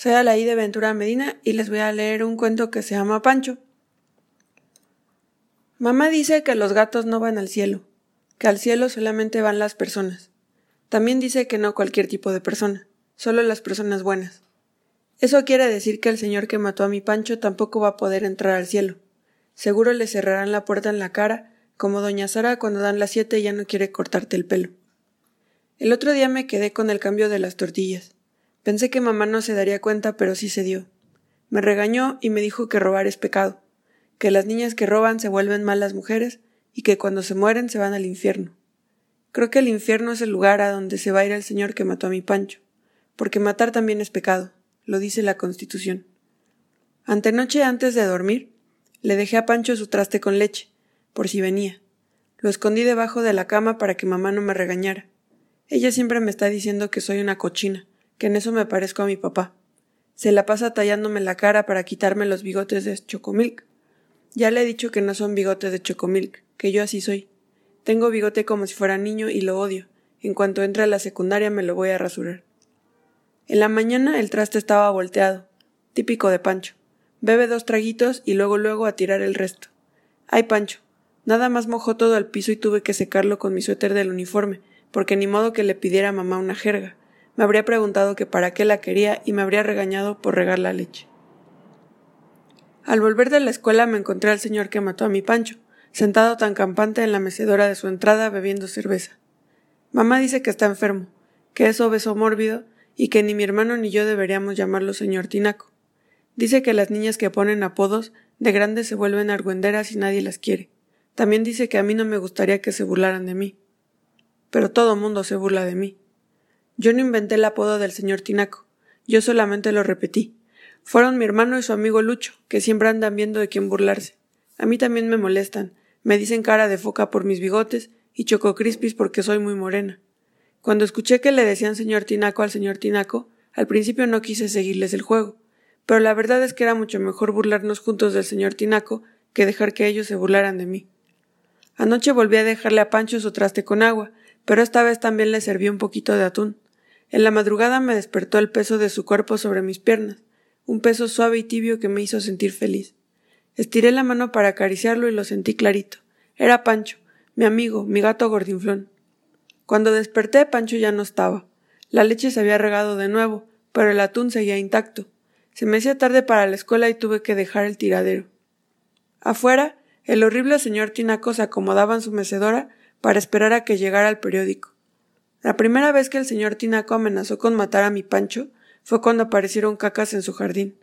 Soy Alaí de Ventura Medina y les voy a leer un cuento que se llama Pancho. Mamá dice que los gatos no van al cielo, que al cielo solamente van las personas. También dice que no cualquier tipo de persona, solo las personas buenas. Eso quiere decir que el señor que mató a mi Pancho tampoco va a poder entrar al cielo. Seguro le cerrarán la puerta en la cara, como doña Sara cuando dan las siete y ya no quiere cortarte el pelo. El otro día me quedé con el cambio de las tortillas. Pensé que mamá no se daría cuenta, pero sí se dio. Me regañó y me dijo que robar es pecado, que las niñas que roban se vuelven malas mujeres y que cuando se mueren se van al infierno. Creo que el infierno es el lugar a donde se va a ir el señor que mató a mi Pancho, porque matar también es pecado, lo dice la Constitución. Antenoche antes de dormir, le dejé a Pancho su traste con leche, por si venía. Lo escondí debajo de la cama para que mamá no me regañara. Ella siempre me está diciendo que soy una cochina, que en eso me parezco a mi papá. Se la pasa tallándome la cara para quitarme los bigotes de Chocomilk. Ya le he dicho que no son bigotes de Chocomilk, que yo así soy. Tengo bigote como si fuera niño y lo odio. En cuanto entre a la secundaria me lo voy a rasurar. En la mañana el traste estaba volteado, típico de Pancho. Bebe dos traguitos y luego luego a tirar el resto. Ay, Pancho. Nada más mojó todo el piso y tuve que secarlo con mi suéter del uniforme, porque ni modo que le pidiera a mamá una jerga me habría preguntado que para qué la quería y me habría regañado por regar la leche. Al volver de la escuela me encontré al señor que mató a mi Pancho, sentado tan campante en la mecedora de su entrada bebiendo cerveza. Mamá dice que está enfermo, que es obeso mórbido y que ni mi hermano ni yo deberíamos llamarlo señor Tinaco. Dice que las niñas que ponen apodos de grandes se vuelven argüenderas y nadie las quiere. También dice que a mí no me gustaría que se burlaran de mí. Pero todo mundo se burla de mí. Yo no inventé el apodo del señor Tinaco, yo solamente lo repetí. Fueron mi hermano y su amigo Lucho, que siempre andan viendo de quién burlarse. A mí también me molestan, me dicen cara de foca por mis bigotes y choco crispis porque soy muy morena. Cuando escuché que le decían señor Tinaco al señor Tinaco, al principio no quise seguirles el juego, pero la verdad es que era mucho mejor burlarnos juntos del señor Tinaco que dejar que ellos se burlaran de mí. Anoche volví a dejarle a Pancho su traste con agua, pero esta vez también le serví un poquito de atún. En la madrugada me despertó el peso de su cuerpo sobre mis piernas, un peso suave y tibio que me hizo sentir feliz. Estiré la mano para acariciarlo y lo sentí clarito. Era Pancho, mi amigo, mi gato gordinflón. Cuando desperté, Pancho ya no estaba. La leche se había regado de nuevo, pero el atún seguía intacto. Se me hacía tarde para la escuela y tuve que dejar el tiradero. Afuera, el horrible señor Tinaco se acomodaba en su mecedora para esperar a que llegara el periódico. La primera vez que el señor Tinaco amenazó con matar a mi Pancho fue cuando aparecieron cacas en su jardín.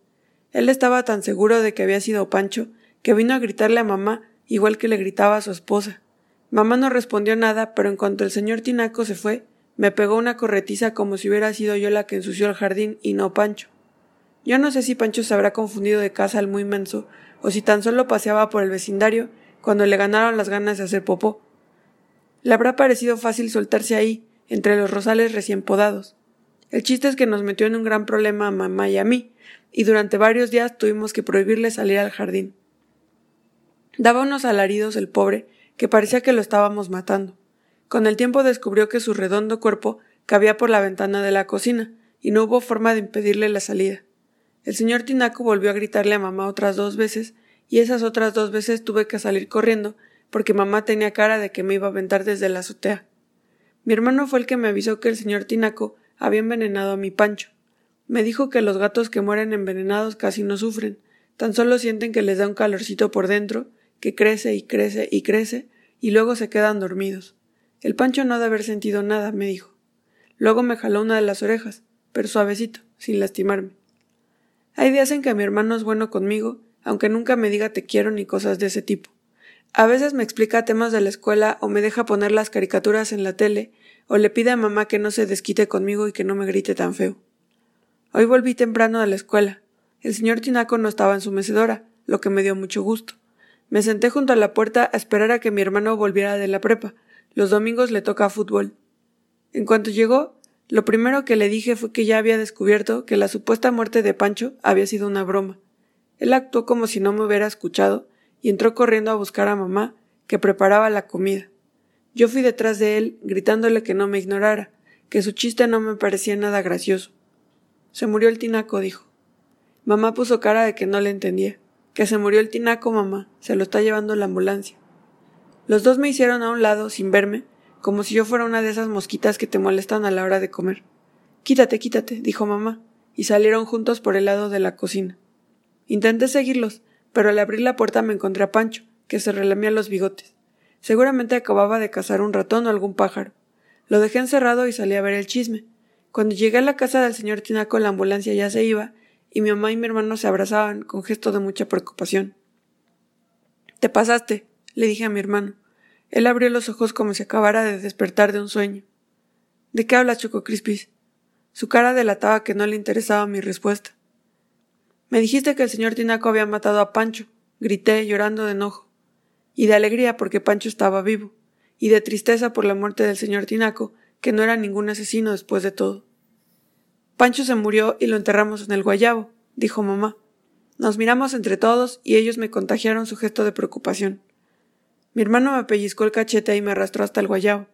Él estaba tan seguro de que había sido Pancho que vino a gritarle a mamá igual que le gritaba a su esposa. Mamá no respondió nada, pero en cuanto el señor Tinaco se fue, me pegó una corretiza como si hubiera sido yo la que ensució el jardín y no Pancho. Yo no sé si Pancho se habrá confundido de casa al muy menso, o si tan solo paseaba por el vecindario cuando le ganaron las ganas de hacer popó. Le habrá parecido fácil soltarse ahí, entre los rosales recién podados. El chiste es que nos metió en un gran problema a mamá y a mí, y durante varios días tuvimos que prohibirle salir al jardín. Daba unos alaridos el pobre, que parecía que lo estábamos matando. Con el tiempo descubrió que su redondo cuerpo cabía por la ventana de la cocina, y no hubo forma de impedirle la salida. El señor Tinaco volvió a gritarle a mamá otras dos veces, y esas otras dos veces tuve que salir corriendo, porque mamá tenía cara de que me iba a aventar desde la azotea. Mi hermano fue el que me avisó que el señor Tinaco había envenenado a mi Pancho. Me dijo que los gatos que mueren envenenados casi no sufren, tan solo sienten que les da un calorcito por dentro, que crece y crece y crece, y luego se quedan dormidos. El Pancho no ha de haber sentido nada, me dijo. Luego me jaló una de las orejas, pero suavecito, sin lastimarme. Hay días en que mi hermano es bueno conmigo, aunque nunca me diga te quiero ni cosas de ese tipo. A veces me explica temas de la escuela o me deja poner las caricaturas en la tele o le pide a mamá que no se desquite conmigo y que no me grite tan feo. Hoy volví temprano de la escuela. El señor Tinaco no estaba en su mecedora, lo que me dio mucho gusto. Me senté junto a la puerta a esperar a que mi hermano volviera de la prepa. Los domingos le toca fútbol. En cuanto llegó, lo primero que le dije fue que ya había descubierto que la supuesta muerte de Pancho había sido una broma. Él actuó como si no me hubiera escuchado y entró corriendo a buscar a mamá, que preparaba la comida. Yo fui detrás de él, gritándole que no me ignorara, que su chiste no me parecía nada gracioso. Se murió el tinaco, dijo. Mamá puso cara de que no le entendía. Que se murió el tinaco, mamá. Se lo está llevando la ambulancia. Los dos me hicieron a un lado, sin verme, como si yo fuera una de esas mosquitas que te molestan a la hora de comer. Quítate, quítate, dijo mamá, y salieron juntos por el lado de la cocina. Intenté seguirlos, pero al abrir la puerta me encontré a Pancho, que se relamía los bigotes. Seguramente acababa de cazar un ratón o algún pájaro. Lo dejé encerrado y salí a ver el chisme. Cuando llegué a la casa del señor Tinaco la ambulancia ya se iba, y mi mamá y mi hermano se abrazaban con gesto de mucha preocupación. Te pasaste, le dije a mi hermano. Él abrió los ojos como si acabara de despertar de un sueño. ¿De qué hablas, Choco Crispis? Su cara delataba que no le interesaba mi respuesta. Me dijiste que el señor Tinaco había matado a Pancho, grité, llorando de enojo, y de alegría porque Pancho estaba vivo, y de tristeza por la muerte del señor Tinaco, que no era ningún asesino después de todo. Pancho se murió y lo enterramos en el guayabo, dijo mamá. Nos miramos entre todos y ellos me contagiaron su gesto de preocupación. Mi hermano me pellizcó el cachete y me arrastró hasta el guayabo.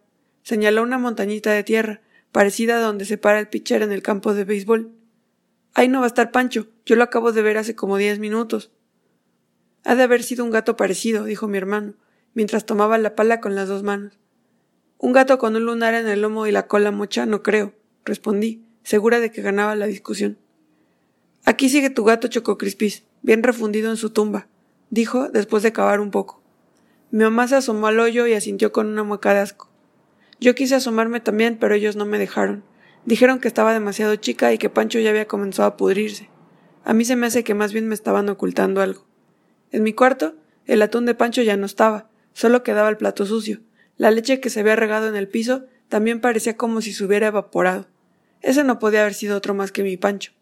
Señaló una montañita de tierra, parecida a donde se para el pitcher en el campo de béisbol. Ahí no va a estar Pancho, yo lo acabo de ver hace como diez minutos. Ha de haber sido un gato parecido, dijo mi hermano, mientras tomaba la pala con las dos manos. Un gato con un lunar en el lomo y la cola mocha no creo, respondí segura de que ganaba la discusión. Aquí sigue tu gato Chococrispis, bien refundido en su tumba, dijo después de cavar un poco. Mi mamá se asomó al hoyo y asintió con una mueca de asco. Yo quise asomarme también, pero ellos no me dejaron. Dijeron que estaba demasiado chica y que Pancho ya había comenzado a pudrirse. A mí se me hace que más bien me estaban ocultando algo. En mi cuarto, el atún de Pancho ya no estaba, solo quedaba el plato sucio. La leche que se había regado en el piso también parecía como si se hubiera evaporado. Ese no podía haber sido otro más que mi Pancho.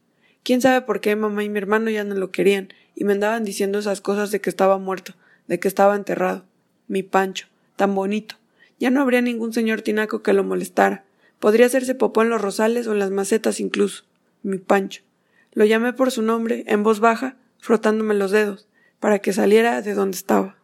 Quién sabe por qué mamá y mi hermano ya no lo querían y me andaban diciendo esas cosas de que estaba muerto, de que estaba enterrado. Mi Pancho, tan bonito. Ya no habría ningún señor tinaco que lo molestara. Podría hacerse popó en los rosales o en las macetas incluso. Mi Pancho. Lo llamé por su nombre, en voz baja, frotándome los dedos, para que saliera de donde estaba.